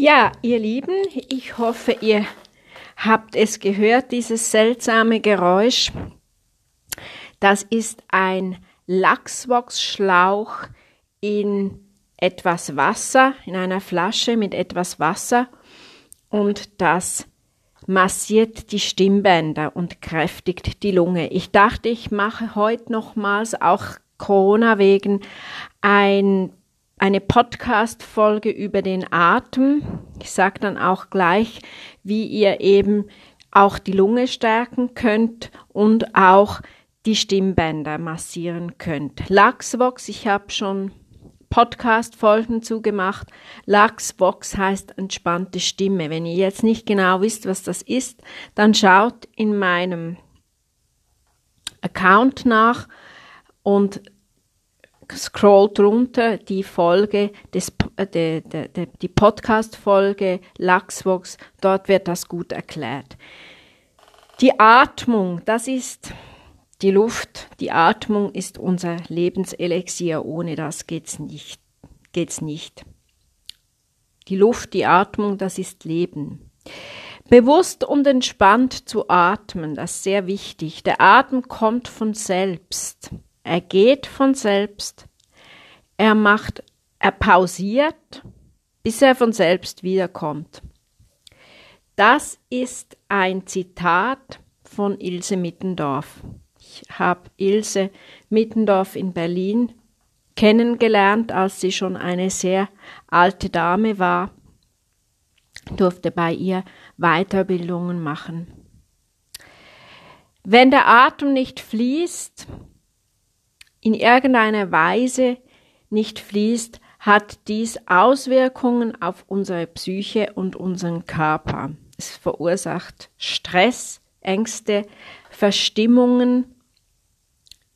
Ja, ihr Lieben, ich hoffe, ihr habt es gehört, dieses seltsame Geräusch. Das ist ein Lachswachsschlauch in etwas Wasser, in einer Flasche mit etwas Wasser und das massiert die Stimmbänder und kräftigt die Lunge. Ich dachte, ich mache heute nochmals auch Corona wegen ein eine Podcast-Folge über den Atem. Ich sage dann auch gleich, wie ihr eben auch die Lunge stärken könnt und auch die Stimmbänder massieren könnt. Lachsvox, ich habe schon Podcast-Folgen zugemacht. Lachsvox heißt entspannte Stimme. Wenn ihr jetzt nicht genau wisst, was das ist, dann schaut in meinem Account nach und scrollt runter die Folge des äh, de, de, de, die Podcast Folge Lachsvox, dort wird das gut erklärt. Die Atmung, das ist die Luft, die Atmung ist unser Lebenselixier, ohne das geht's nicht. Geht's nicht. Die Luft, die Atmung, das ist Leben. Bewusst und entspannt zu atmen, das ist sehr wichtig. Der Atem kommt von selbst. Er geht von selbst. Er macht, er pausiert, bis er von selbst wiederkommt. Das ist ein Zitat von Ilse Mittendorf. Ich habe Ilse Mittendorf in Berlin kennengelernt, als sie schon eine sehr alte Dame war, durfte bei ihr Weiterbildungen machen. Wenn der Atem nicht fließt, in irgendeiner Weise nicht fließt, hat dies Auswirkungen auf unsere Psyche und unseren Körper. Es verursacht Stress, Ängste, Verstimmungen,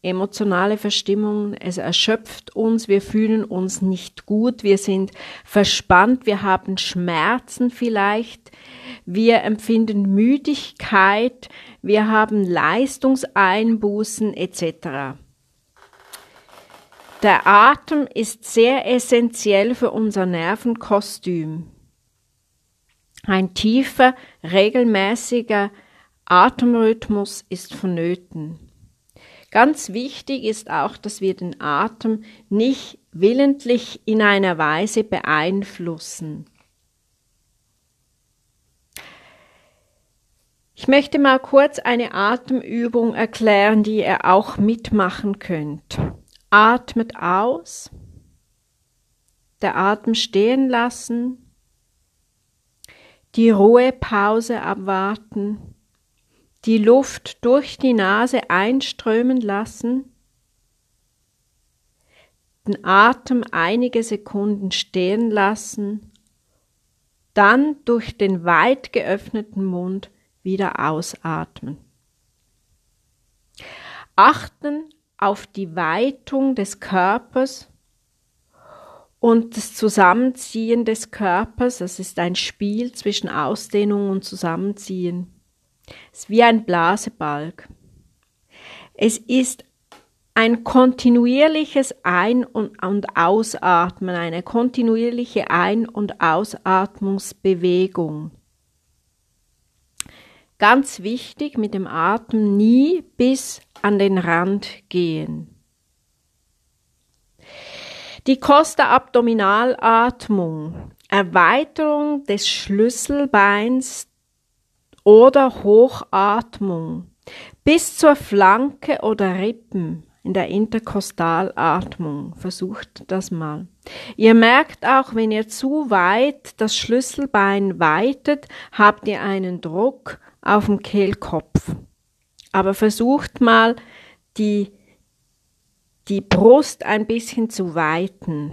emotionale Verstimmungen. Es erschöpft uns, wir fühlen uns nicht gut, wir sind verspannt, wir haben Schmerzen vielleicht, wir empfinden Müdigkeit, wir haben Leistungseinbußen etc. Der Atem ist sehr essentiell für unser Nervenkostüm. Ein tiefer, regelmäßiger Atemrhythmus ist vonnöten. Ganz wichtig ist auch, dass wir den Atem nicht willentlich in einer Weise beeinflussen. Ich möchte mal kurz eine Atemübung erklären, die ihr auch mitmachen könnt. Atmet aus, der Atem stehen lassen, die Ruhepause abwarten, die Luft durch die Nase einströmen lassen, den Atem einige Sekunden stehen lassen, dann durch den weit geöffneten Mund wieder ausatmen. Achten auf die Weitung des Körpers und das Zusammenziehen des Körpers. Das ist ein Spiel zwischen Ausdehnung und Zusammenziehen. Es ist wie ein Blasebalg. Es ist ein kontinuierliches Ein- und, Ausatmen, eine kontinuierliche Ein- und Ausatmungsbewegung. Ganz wichtig, mit dem Atem nie bis an den Rand gehen. Die Costa Abdominalatmung, Erweiterung des Schlüsselbeins oder Hochatmung bis zur Flanke oder Rippen in der Interkostalatmung. Versucht das mal. Ihr merkt auch, wenn ihr zu weit das Schlüsselbein weitet, habt ihr einen Druck auf dem Kehlkopf. Aber versucht mal, die, die Brust ein bisschen zu weiten.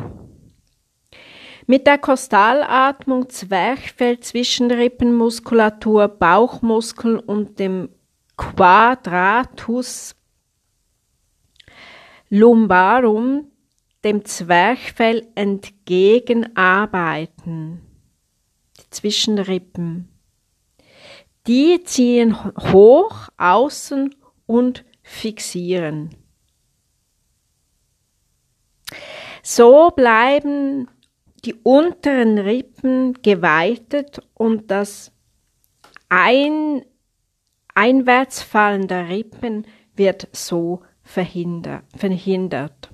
Mit der Kostalatmung Zwerchfell, Zwischenrippenmuskulatur, Bauchmuskeln und dem Quadratus lumbarum, dem Zwerchfell entgegenarbeiten. Die Zwischenrippen. Die ziehen hoch, außen und fixieren. So bleiben die unteren Rippen geweitet und das ein, Einwärtsfallen der Rippen wird so verhindert. verhindert.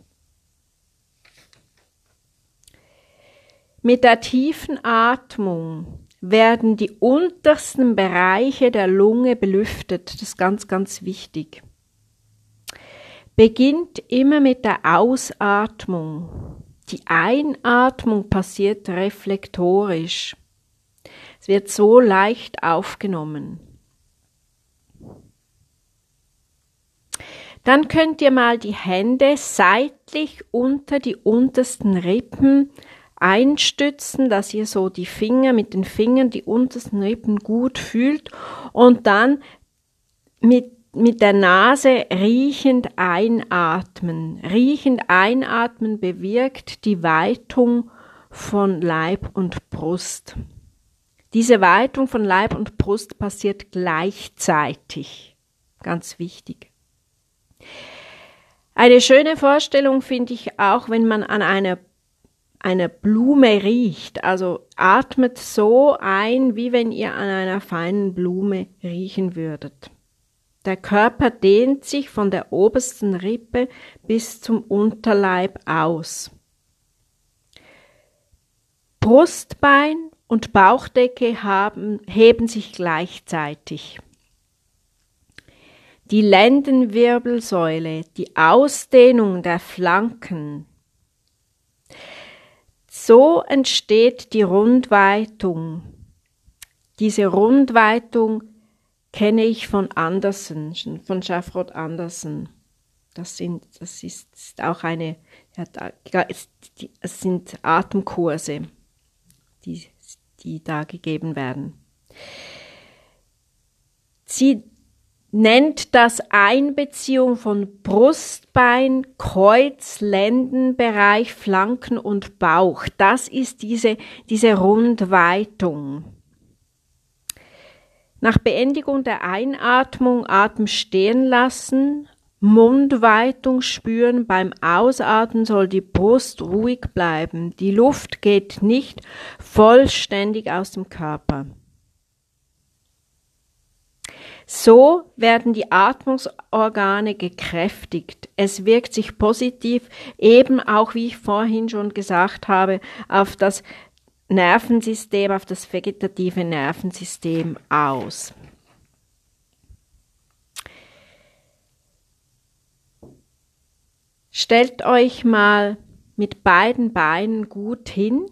Mit der tiefen Atmung werden die untersten Bereiche der Lunge belüftet. Das ist ganz, ganz wichtig. Beginnt immer mit der Ausatmung. Die Einatmung passiert reflektorisch. Es wird so leicht aufgenommen. Dann könnt ihr mal die Hände seitlich unter die untersten Rippen einstützen, dass ihr so die Finger mit den Fingern, die untersten Rippen gut fühlt und dann mit, mit der Nase riechend einatmen. Riechend einatmen bewirkt die Weitung von Leib und Brust. Diese Weitung von Leib und Brust passiert gleichzeitig. Ganz wichtig. Eine schöne Vorstellung finde ich auch, wenn man an einer einer Blume riecht. Also atmet so ein, wie wenn ihr an einer feinen Blume riechen würdet. Der Körper dehnt sich von der obersten Rippe bis zum Unterleib aus. Brustbein und Bauchdecke haben, heben sich gleichzeitig. Die Lendenwirbelsäule, die Ausdehnung der Flanken, so entsteht die Rundweitung. Diese Rundweitung kenne ich von Andersen, von Schafrod Andersen. Das, sind, das ist auch eine, es sind Atemkurse, die, die da gegeben werden. Sie nennt das Einbeziehung von Brustbein, Kreuz, Lendenbereich, Flanken und Bauch. Das ist diese, diese Rundweitung. Nach Beendigung der Einatmung Atem stehen lassen, Mundweitung spüren. Beim Ausatmen soll die Brust ruhig bleiben. Die Luft geht nicht vollständig aus dem Körper. So werden die Atmungsorgane gekräftigt. Es wirkt sich positiv eben auch, wie ich vorhin schon gesagt habe, auf das Nervensystem, auf das vegetative Nervensystem aus. Stellt euch mal mit beiden Beinen gut hin.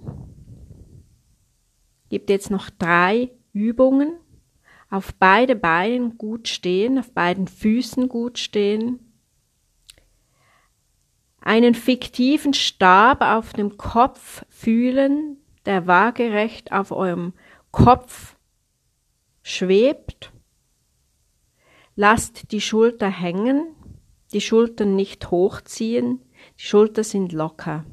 Gibt jetzt noch drei Übungen auf beide Beinen gut stehen, auf beiden Füßen gut stehen, einen fiktiven Stab auf dem Kopf fühlen, der waagerecht auf eurem Kopf schwebt. Lasst die Schulter hängen, die Schultern nicht hochziehen, die Schulter sind locker.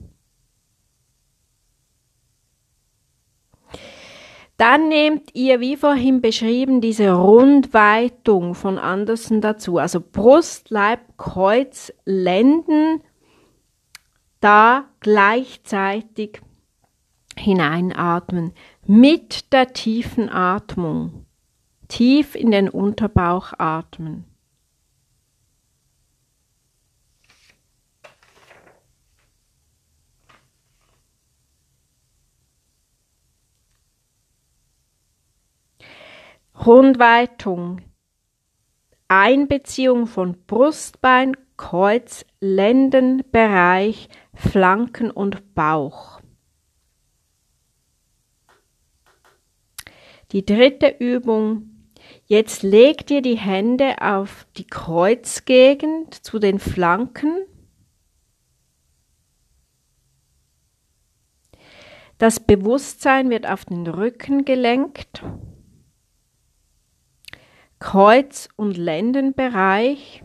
Dann nehmt ihr, wie vorhin beschrieben, diese Rundweitung von Andersen dazu. Also Brust, Leib, Kreuz, Lenden, da gleichzeitig hineinatmen mit der tiefen Atmung. Tief in den Unterbauch atmen. Rundweitung, Einbeziehung von Brustbein, Kreuz, Lendenbereich, Flanken und Bauch. Die dritte Übung. Jetzt legt ihr die Hände auf die Kreuzgegend zu den Flanken. Das Bewusstsein wird auf den Rücken gelenkt. Kreuz- und Lendenbereich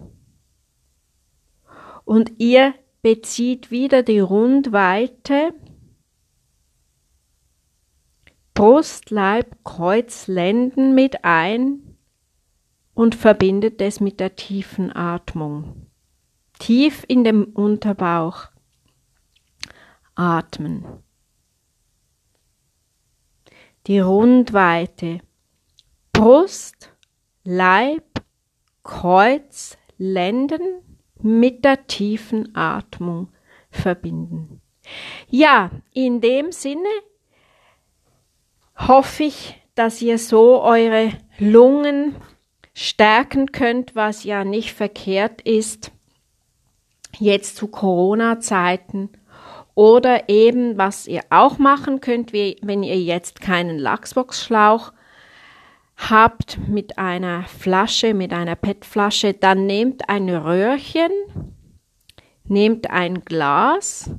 und ihr bezieht wieder die Rundweite Brust, Leib, Kreuz, Lenden mit ein und verbindet es mit der tiefen Atmung. Tief in dem Unterbauch atmen. die Rundweite Brust, Leib, Kreuz, Lenden mit der tiefen Atmung verbinden. Ja, in dem Sinne hoffe ich, dass ihr so eure Lungen stärken könnt, was ja nicht verkehrt ist, jetzt zu Corona-Zeiten. Oder eben, was ihr auch machen könnt, wie, wenn ihr jetzt keinen Lachsboxschlauch habt mit einer Flasche, mit einer PET-Flasche, dann nehmt ein Röhrchen, nehmt ein Glas,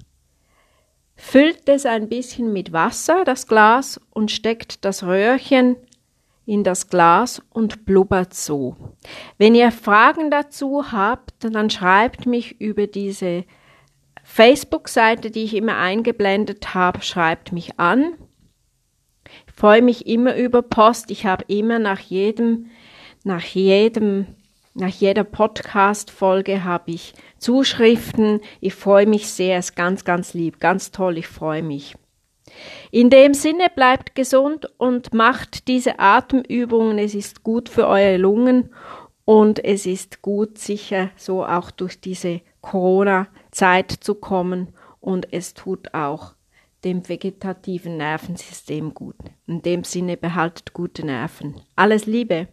füllt es ein bisschen mit Wasser, das Glas, und steckt das Röhrchen in das Glas und blubbert so. Wenn ihr Fragen dazu habt, dann schreibt mich über diese Facebook-Seite, die ich immer eingeblendet habe, schreibt mich an. Freue mich immer über Post. Ich habe immer nach jedem, nach jedem, nach jeder Podcast-Folge habe ich Zuschriften. Ich freue mich sehr. Es ist ganz, ganz lieb. Ganz toll. Ich freue mich. In dem Sinne bleibt gesund und macht diese Atemübungen. Es ist gut für eure Lungen und es ist gut, sicher so auch durch diese Corona-Zeit zu kommen und es tut auch dem vegetativen Nervensystem gut. In dem Sinne behaltet gute Nerven. Alles Liebe!